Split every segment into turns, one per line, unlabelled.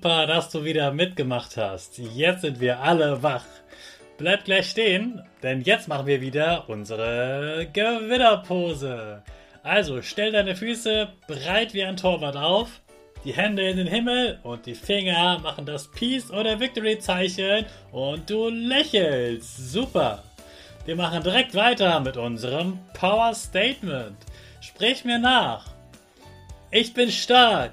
Super, dass du wieder mitgemacht hast. Jetzt sind wir alle wach. Bleib gleich stehen, denn jetzt machen wir wieder unsere Gewinnerpose. Also stell deine Füße breit wie ein Torwart auf, die Hände in den Himmel und die Finger machen das Peace oder Victory Zeichen und du lächelst. Super. Wir machen direkt weiter mit unserem Power Statement. Sprich mir nach. Ich bin stark.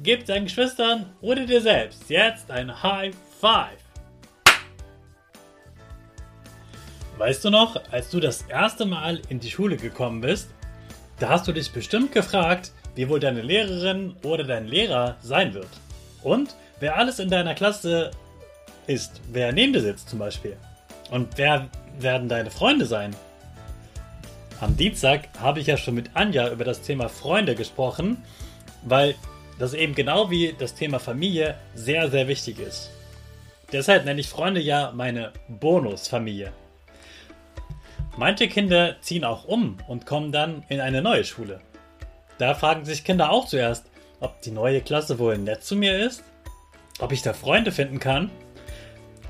Gib deinen Geschwistern oder dir selbst jetzt ein High Five. Weißt du noch, als du das erste Mal in die Schule gekommen bist, da hast du dich bestimmt gefragt, wie wohl deine Lehrerin oder dein Lehrer sein wird. Und wer alles in deiner Klasse ist, wer neben dir sitzt zum Beispiel. Und wer werden deine Freunde sein? Am Dienstag habe ich ja schon mit Anja über das Thema Freunde gesprochen, weil das eben genau wie das Thema Familie sehr, sehr wichtig ist. Deshalb nenne ich Freunde ja meine Bonusfamilie. Manche Kinder ziehen auch um und kommen dann in eine neue Schule. Da fragen sich Kinder auch zuerst, ob die neue Klasse wohl nett zu mir ist, ob ich da Freunde finden kann.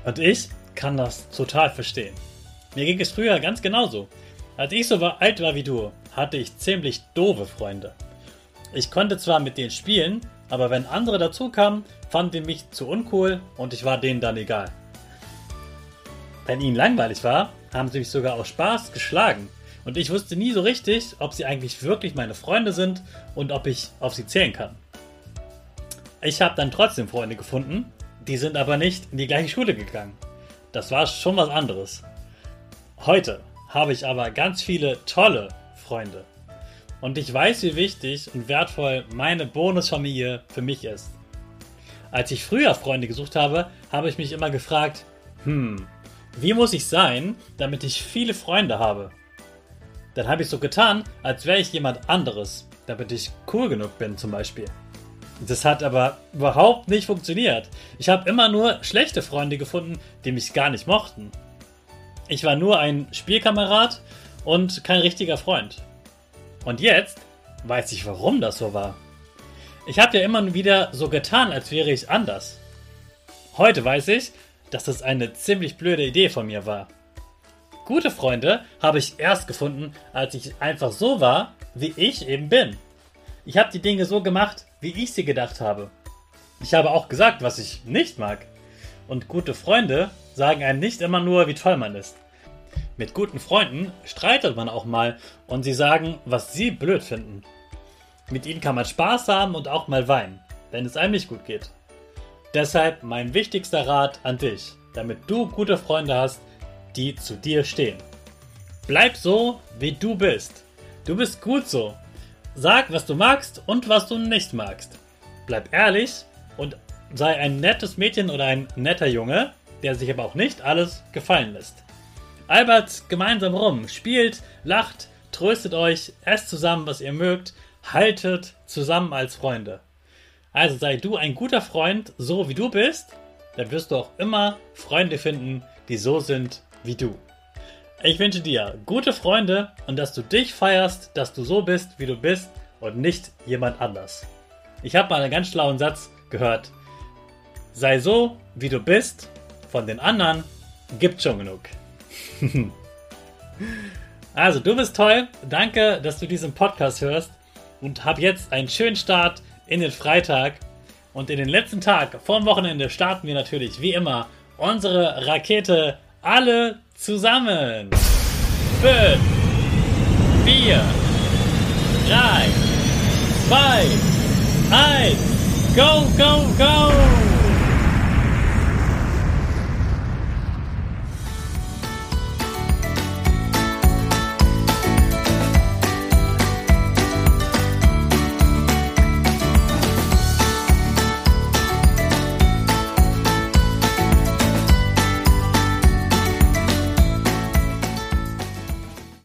Und ich kann das total verstehen. Mir ging es früher ganz genauso. Als ich so alt war wie du, hatte ich ziemlich doofe Freunde. Ich konnte zwar mit denen spielen, aber wenn andere dazu kamen, fanden die mich zu uncool und ich war denen dann egal. Wenn ihnen langweilig war, haben sie mich sogar aus Spaß geschlagen. Und ich wusste nie so richtig, ob sie eigentlich wirklich meine Freunde sind und ob ich auf sie zählen kann. Ich habe dann trotzdem Freunde gefunden, die sind aber nicht in die gleiche Schule gegangen. Das war schon was anderes. Heute habe ich aber ganz viele tolle Freunde. Und ich weiß, wie wichtig und wertvoll meine Bonusfamilie für mich ist. Als ich früher Freunde gesucht habe, habe ich mich immer gefragt, hm, wie muss ich sein, damit ich viele Freunde habe? Dann habe ich so getan, als wäre ich jemand anderes, damit ich cool genug bin zum Beispiel. Das hat aber überhaupt nicht funktioniert. Ich habe immer nur schlechte Freunde gefunden, die mich gar nicht mochten. Ich war nur ein Spielkamerad und kein richtiger Freund. Und jetzt weiß ich, warum das so war. Ich habe ja immer wieder so getan, als wäre ich anders. Heute weiß ich, dass das eine ziemlich blöde Idee von mir war. Gute Freunde habe ich erst gefunden, als ich einfach so war, wie ich eben bin. Ich habe die Dinge so gemacht, wie ich sie gedacht habe. Ich habe auch gesagt, was ich nicht mag. Und gute Freunde sagen einem nicht immer nur, wie toll man ist. Mit guten Freunden streitet man auch mal und sie sagen, was sie blöd finden. Mit ihnen kann man Spaß haben und auch mal weinen, wenn es einem nicht gut geht. Deshalb mein wichtigster Rat an dich, damit du gute Freunde hast, die zu dir stehen. Bleib so, wie du bist. Du bist gut so. Sag, was du magst und was du nicht magst. Bleib ehrlich und sei ein nettes Mädchen oder ein netter Junge, der sich aber auch nicht alles gefallen lässt. Albert gemeinsam rum, spielt, lacht, tröstet euch, esst zusammen, was ihr mögt, haltet zusammen als Freunde. Also sei du ein guter Freund, so wie du bist, dann wirst du auch immer Freunde finden, die so sind wie du. Ich wünsche dir gute Freunde und dass du dich feierst, dass du so bist, wie du bist und nicht jemand anders. Ich habe mal einen ganz schlauen Satz gehört. Sei so, wie du bist, von den anderen gibt schon genug. also, du bist toll. Danke, dass du diesen Podcast hörst und hab jetzt einen schönen Start in den Freitag. Und in den letzten Tag vorm Wochenende starten wir natürlich wie immer unsere Rakete alle zusammen. 5, 4, 3, 2, 1, go, go, go!